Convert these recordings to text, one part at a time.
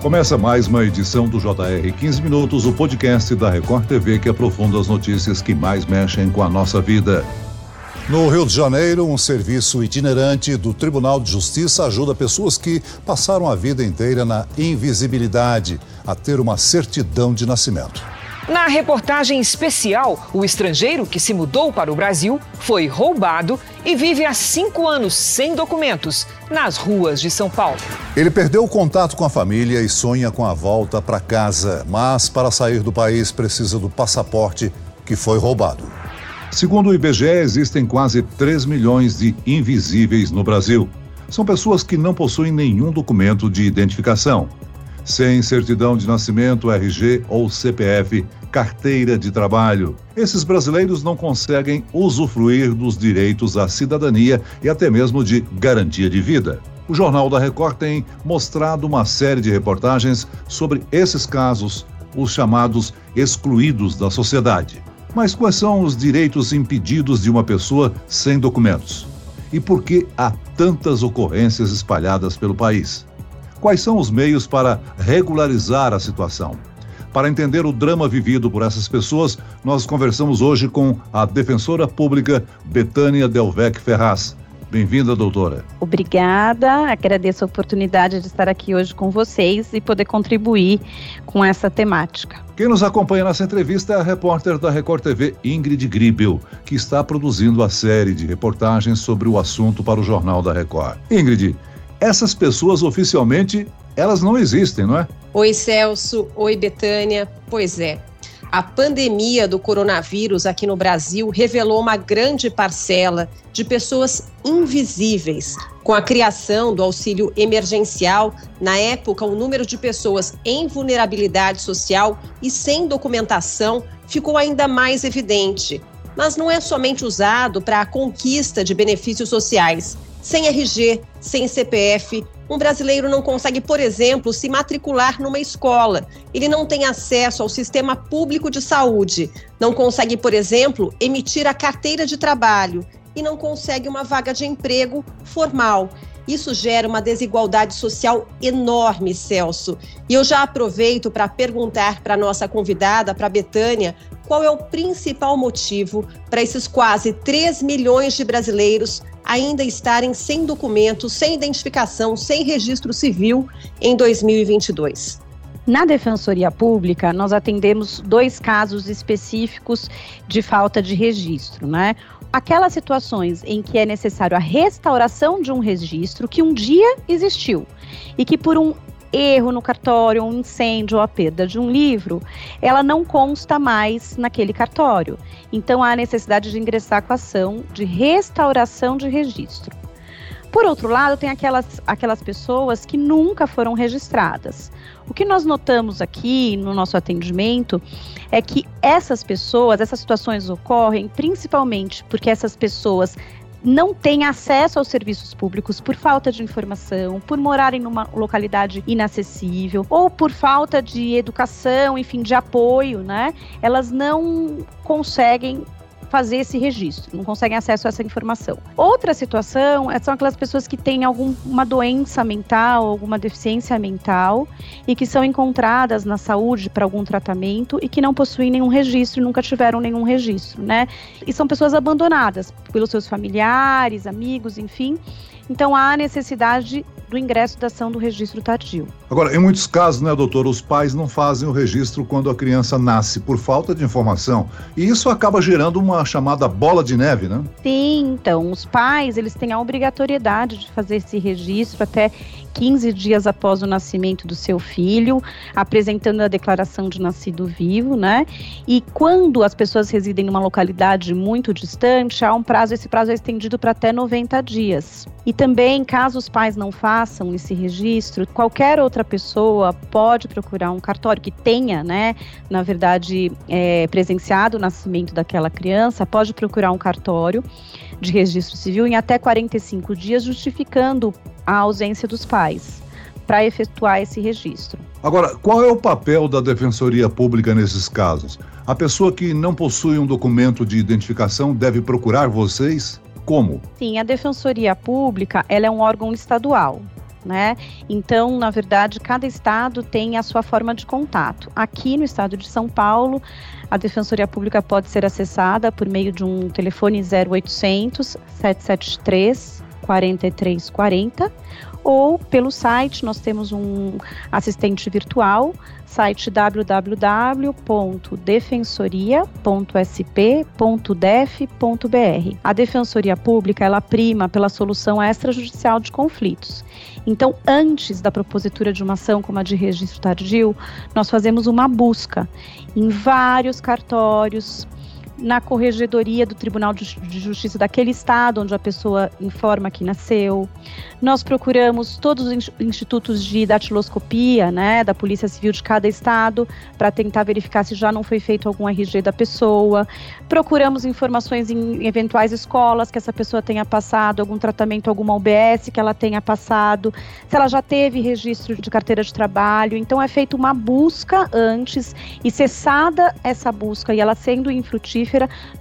Começa mais uma edição do JR 15 Minutos, o podcast da Record TV que aprofunda as notícias que mais mexem com a nossa vida. No Rio de Janeiro, um serviço itinerante do Tribunal de Justiça ajuda pessoas que passaram a vida inteira na invisibilidade a ter uma certidão de nascimento. Na reportagem especial, o estrangeiro que se mudou para o Brasil foi roubado e vive há cinco anos sem documentos nas ruas de São Paulo. Ele perdeu o contato com a família e sonha com a volta para casa, mas para sair do país precisa do passaporte que foi roubado. Segundo o IBGE, existem quase 3 milhões de invisíveis no Brasil. São pessoas que não possuem nenhum documento de identificação. Sem certidão de nascimento, RG ou CPF, carteira de trabalho. Esses brasileiros não conseguem usufruir dos direitos à cidadania e até mesmo de garantia de vida. O Jornal da Record tem mostrado uma série de reportagens sobre esses casos, os chamados excluídos da sociedade. Mas quais são os direitos impedidos de uma pessoa sem documentos? E por que há tantas ocorrências espalhadas pelo país? Quais são os meios para regularizar a situação? Para entender o drama vivido por essas pessoas, nós conversamos hoje com a defensora pública Betânia Delvec Ferraz. Bem-vinda, doutora. Obrigada, agradeço a oportunidade de estar aqui hoje com vocês e poder contribuir com essa temática. Quem nos acompanha nessa entrevista é a repórter da Record TV, Ingrid Gribel, que está produzindo a série de reportagens sobre o assunto para o Jornal da Record. Ingrid, essas pessoas oficialmente, elas não existem, não é? Oi, Celso. Oi, Betânia. Pois é, a pandemia do coronavírus aqui no Brasil revelou uma grande parcela de pessoas invisíveis. Com a criação do auxílio emergencial, na época, o número de pessoas em vulnerabilidade social e sem documentação ficou ainda mais evidente. Mas não é somente usado para a conquista de benefícios sociais. Sem RG, sem CPF, um brasileiro não consegue, por exemplo, se matricular numa escola. Ele não tem acesso ao sistema público de saúde. Não consegue, por exemplo, emitir a carteira de trabalho e não consegue uma vaga de emprego formal. Isso gera uma desigualdade social enorme, Celso. E eu já aproveito para perguntar para nossa convidada, para Betânia, qual é o principal motivo para esses quase 3 milhões de brasileiros ainda estarem sem documentos, sem identificação, sem registro civil em 2022. Na Defensoria Pública, nós atendemos dois casos específicos de falta de registro, né? Aquelas situações em que é necessário a restauração de um registro que um dia existiu e que por um erro no cartório, um incêndio ou a perda de um livro, ela não consta mais naquele cartório. Então há necessidade de ingressar com a ação de restauração de registro. Por outro lado, tem aquelas, aquelas pessoas que nunca foram registradas. O que nós notamos aqui no nosso atendimento é que essas pessoas, essas situações ocorrem principalmente porque essas pessoas não têm acesso aos serviços públicos por falta de informação, por morarem numa localidade inacessível ou por falta de educação, enfim, de apoio, né? Elas não conseguem fazer esse registro, não conseguem acesso a essa informação. Outra situação é, são aquelas pessoas que têm alguma doença mental, alguma deficiência mental e que são encontradas na saúde para algum tratamento e que não possuem nenhum registro, nunca tiveram nenhum registro, né? E são pessoas abandonadas pelos seus familiares, amigos, enfim. Então há necessidade do ingresso da ação do registro tardio. Agora, em muitos casos, né, doutor, os pais não fazem o registro quando a criança nasce por falta de informação. E isso acaba gerando uma chamada bola de neve, né? Sim, então, os pais, eles têm a obrigatoriedade de fazer esse registro até 15 dias após o nascimento do seu filho, apresentando a declaração de nascido vivo, né? E quando as pessoas residem numa localidade muito distante, há um prazo, esse prazo é estendido para até 90 dias. E também, caso os pais não façam esse registro, qualquer outra pessoa pode procurar um cartório que tenha, né, na verdade, é, presenciado o nascimento daquela criança, pode procurar um cartório de registro civil em até 45 dias, justificando a ausência dos pais para efetuar esse registro. Agora, qual é o papel da Defensoria Pública nesses casos? A pessoa que não possui um documento de identificação deve procurar vocês? Como? Sim, a Defensoria Pública ela é um órgão estadual. né? Então, na verdade, cada estado tem a sua forma de contato. Aqui no estado de São Paulo, a Defensoria Pública pode ser acessada por meio de um telefone 0800 773 4340 ou pelo site, nós temos um assistente virtual, site www.defensoria.sp.def.br. A Defensoria Pública, ela prima pela solução extrajudicial de conflitos. Então, antes da propositura de uma ação como a de registro tardio, nós fazemos uma busca em vários cartórios, na corregedoria do Tribunal de Justiça daquele estado onde a pessoa informa que nasceu. Nós procuramos todos os institutos de datiloscopia, né, da Polícia Civil de cada estado, para tentar verificar se já não foi feito algum RG da pessoa. Procuramos informações em eventuais escolas que essa pessoa tenha passado, algum tratamento, alguma UBS que ela tenha passado, se ela já teve registro de carteira de trabalho. Então é feita uma busca antes e cessada essa busca e ela sendo infrutífera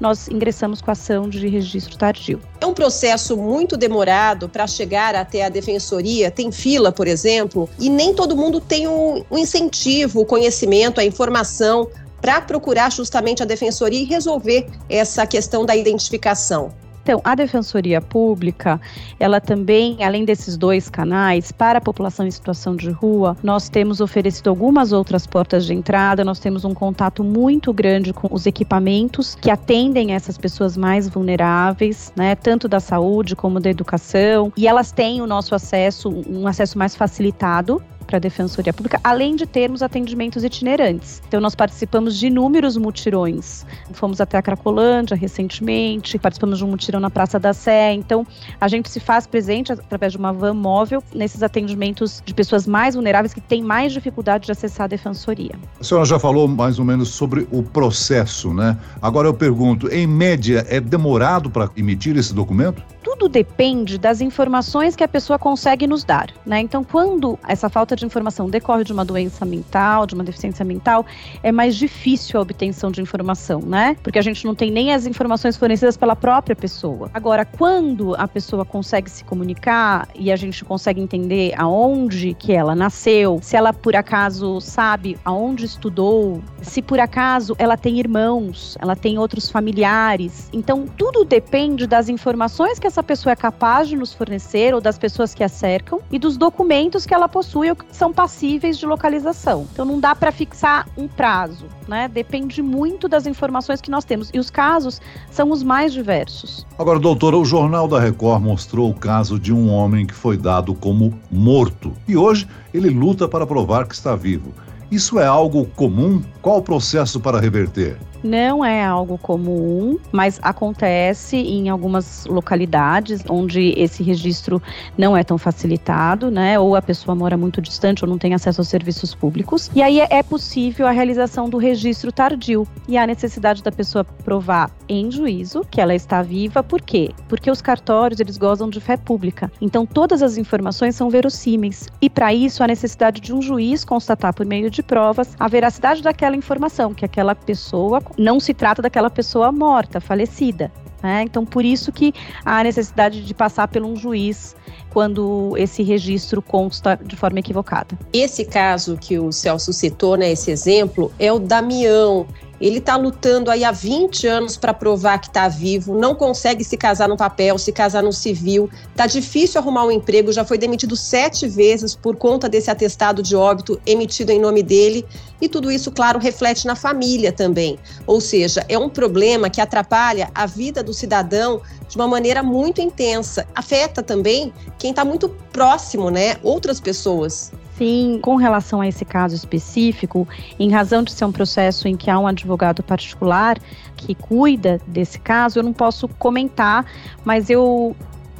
nós ingressamos com a ação de registro tardio. É um processo muito demorado para chegar até a defensoria, tem fila, por exemplo, e nem todo mundo tem o um, um incentivo, o conhecimento, a informação para procurar justamente a defensoria e resolver essa questão da identificação. Então, a Defensoria Pública, ela também, além desses dois canais, para a população em situação de rua, nós temos oferecido algumas outras portas de entrada, nós temos um contato muito grande com os equipamentos que atendem essas pessoas mais vulneráveis, né, tanto da saúde como da educação, e elas têm o nosso acesso, um acesso mais facilitado para a Defensoria Pública, além de termos atendimentos itinerantes. Então, nós participamos de inúmeros mutirões. Fomos até a Cracolândia recentemente, participamos de um mutirão na Praça da Sé. Então, a gente se faz presente através de uma van móvel nesses atendimentos de pessoas mais vulneráveis que têm mais dificuldade de acessar a Defensoria. A senhora já falou mais ou menos sobre o processo, né? Agora eu pergunto, em média, é demorado para emitir esse documento? tudo depende das informações que a pessoa consegue nos dar, né? Então, quando essa falta de informação decorre de uma doença mental, de uma deficiência mental, é mais difícil a obtenção de informação, né? Porque a gente não tem nem as informações fornecidas pela própria pessoa. Agora, quando a pessoa consegue se comunicar e a gente consegue entender aonde que ela nasceu, se ela por acaso sabe aonde estudou, se por acaso ela tem irmãos, ela tem outros familiares. Então, tudo depende das informações que essa pessoa é capaz de nos fornecer ou das pessoas que a cercam e dos documentos que ela possui ou que são passíveis de localização. Então não dá para fixar um prazo, né? Depende muito das informações que nós temos e os casos são os mais diversos. Agora, doutora, o Jornal da Record mostrou o caso de um homem que foi dado como morto e hoje ele luta para provar que está vivo. Isso é algo comum? Qual o processo para reverter? Não é algo comum, mas acontece em algumas localidades onde esse registro não é tão facilitado, né? Ou a pessoa mora muito distante ou não tem acesso aos serviços públicos. E aí é possível a realização do registro tardio e a necessidade da pessoa provar em juízo que ela está viva. Por quê? Porque os cartórios eles gozam de fé pública. Então todas as informações são verossímeis e para isso há necessidade de um juiz constatar por meio de provas a veracidade daquela informação que aquela pessoa não se trata daquela pessoa morta, falecida. Né? Então, por isso que há necessidade de passar por um juiz quando esse registro consta de forma equivocada. Esse caso que o Celso citou, né, esse exemplo, é o Damião. Ele está lutando aí há 20 anos para provar que está vivo, não consegue se casar no papel, se casar no civil. Tá difícil arrumar um emprego, já foi demitido sete vezes por conta desse atestado de óbito emitido em nome dele. E tudo isso, claro, reflete na família também. Ou seja, é um problema que atrapalha a vida do cidadão de uma maneira muito intensa. Afeta também quem está muito próximo, né? Outras pessoas. Sim, com relação a esse caso específico, em razão de ser um processo em que há um advogado particular que cuida desse caso, eu não posso comentar, mas eu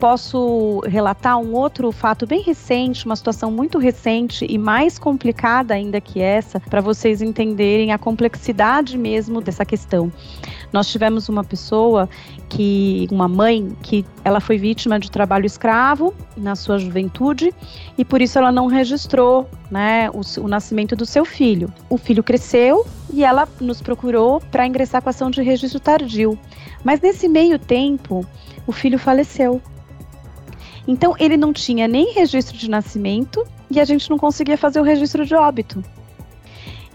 posso relatar um outro fato bem recente, uma situação muito recente e mais complicada ainda que essa, para vocês entenderem a complexidade mesmo dessa questão. Nós tivemos uma pessoa que, uma mãe, que ela foi vítima de trabalho escravo na sua juventude e por isso ela não registrou né, o, o nascimento do seu filho. O filho cresceu e ela nos procurou para ingressar com a ação de registro tardio. Mas nesse meio tempo, o filho faleceu. Então, ele não tinha nem registro de nascimento e a gente não conseguia fazer o registro de óbito.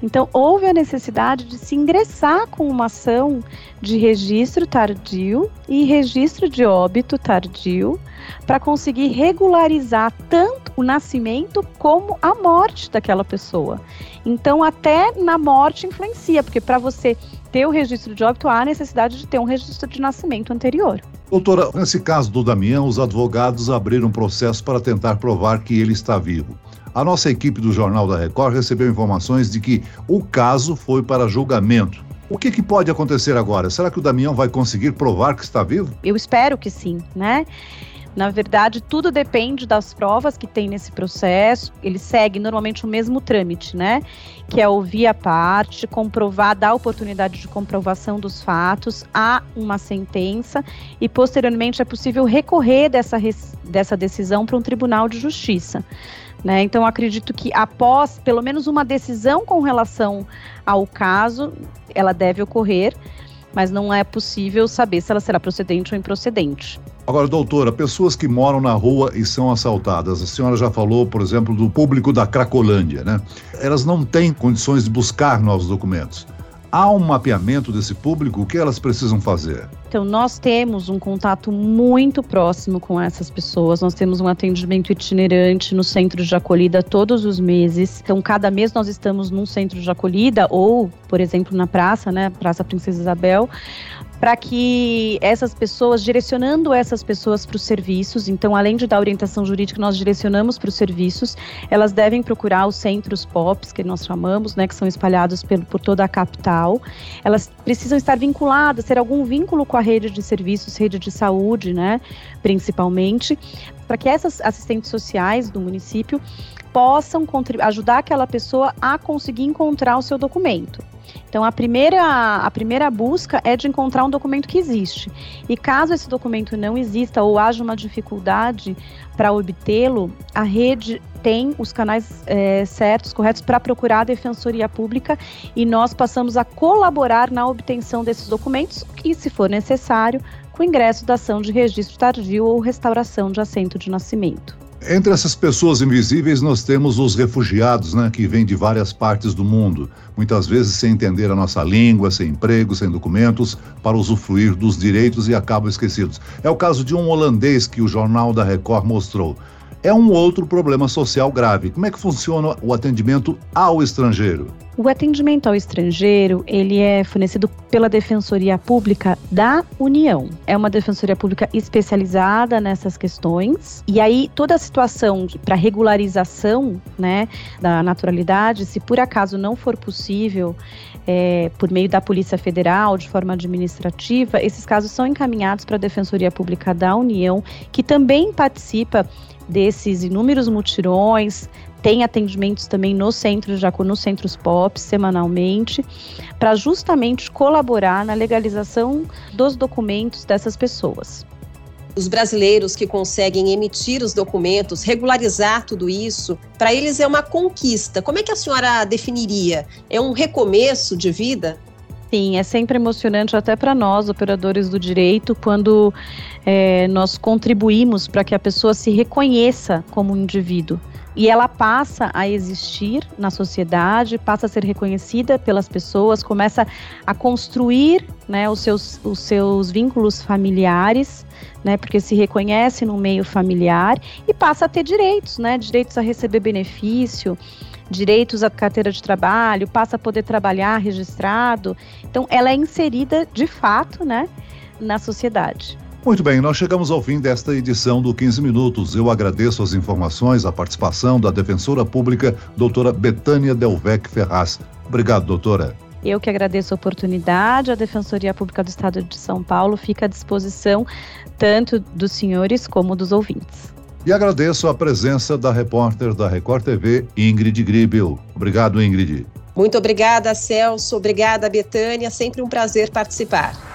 Então, houve a necessidade de se ingressar com uma ação de registro tardio e registro de óbito tardio para conseguir regularizar tanto o nascimento como a morte daquela pessoa. Então, até na morte influencia, porque para você ter o registro de óbito, há necessidade de ter um registro de nascimento anterior. Doutora, nesse caso do Damião, os advogados abriram um processo para tentar provar que ele está vivo. A nossa equipe do Jornal da Record recebeu informações de que o caso foi para julgamento. O que, que, pode acontecer agora? Será que o Damião vai conseguir provar que está vivo? Eu espero que sim, né? Na verdade, tudo depende das provas que tem nesse processo. Ele segue normalmente o mesmo trâmite, né? Que é ouvir a parte, comprovar, dar oportunidade de comprovação dos fatos, há uma sentença e posteriormente é possível recorrer dessa, dessa decisão para um tribunal de justiça. Né? Então, acredito que após pelo menos uma decisão com relação ao caso, ela deve ocorrer, mas não é possível saber se ela será procedente ou improcedente. Agora, doutora, pessoas que moram na rua e são assaltadas, a senhora já falou, por exemplo, do público da Cracolândia, né? Elas não têm condições de buscar novos documentos. Há um mapeamento desse público? O que elas precisam fazer? Então, nós temos um contato muito próximo com essas pessoas. Nós temos um atendimento itinerante no centro de acolhida todos os meses. Então, cada mês nós estamos num centro de acolhida ou, por exemplo, na praça, né, Praça Princesa Isabel, para que essas pessoas, direcionando essas pessoas para os serviços, então, além de dar orientação jurídica, nós direcionamos para os serviços, elas devem procurar os centros POPs, que nós chamamos, né, que são espalhados por, por toda a capital. Elas precisam estar vinculadas, ter algum vínculo com a rede de serviços, rede de saúde, né, principalmente, para que essas assistentes sociais do município possam ajudar aquela pessoa a conseguir encontrar o seu documento. Então, a primeira, a primeira busca é de encontrar um documento que existe. E caso esse documento não exista ou haja uma dificuldade para obtê-lo, a rede tem os canais é, certos, corretos, para procurar a Defensoria Pública e nós passamos a colaborar na obtenção desses documentos, que, se for necessário, com o ingresso da ação de registro tardio ou restauração de assento de nascimento. Entre essas pessoas invisíveis, nós temos os refugiados, né, que vêm de várias partes do mundo, muitas vezes sem entender a nossa língua, sem emprego, sem documentos, para usufruir dos direitos e acabam esquecidos. É o caso de um holandês que o Jornal da Record mostrou é um outro problema social grave. Como é que funciona o atendimento ao estrangeiro? O atendimento ao estrangeiro, ele é fornecido pela Defensoria Pública da União. É uma Defensoria Pública especializada nessas questões. E aí toda a situação para regularização, né, da naturalidade, se por acaso não for possível é, por meio da Polícia Federal, de forma administrativa, esses casos são encaminhados para a Defensoria Pública da União, que também participa desses inúmeros mutirões, tem atendimentos também no centro, já nos centros POP, semanalmente, para justamente colaborar na legalização dos documentos dessas pessoas. Os brasileiros que conseguem emitir os documentos, regularizar tudo isso, para eles é uma conquista. Como é que a senhora definiria? É um recomeço de vida? Sim, é sempre emocionante até para nós, operadores do direito, quando é, nós contribuímos para que a pessoa se reconheça como indivíduo. E ela passa a existir na sociedade, passa a ser reconhecida pelas pessoas, começa a construir né, os, seus, os seus vínculos familiares, né, porque se reconhece no meio familiar e passa a ter direitos, né, direitos a receber benefício, direitos à carteira de trabalho, passa a poder trabalhar registrado. Então, ela é inserida de fato, né, na sociedade. Muito bem, nós chegamos ao fim desta edição do 15 Minutos. Eu agradeço as informações, a participação da defensora pública, doutora Betânia Delvec Ferraz. Obrigado, doutora. Eu que agradeço a oportunidade. A Defensoria Pública do Estado de São Paulo fica à disposição tanto dos senhores como dos ouvintes. E agradeço a presença da repórter da Record TV, Ingrid Gribel. Obrigado, Ingrid. Muito obrigada, Celso. Obrigada, Betânia. Sempre um prazer participar.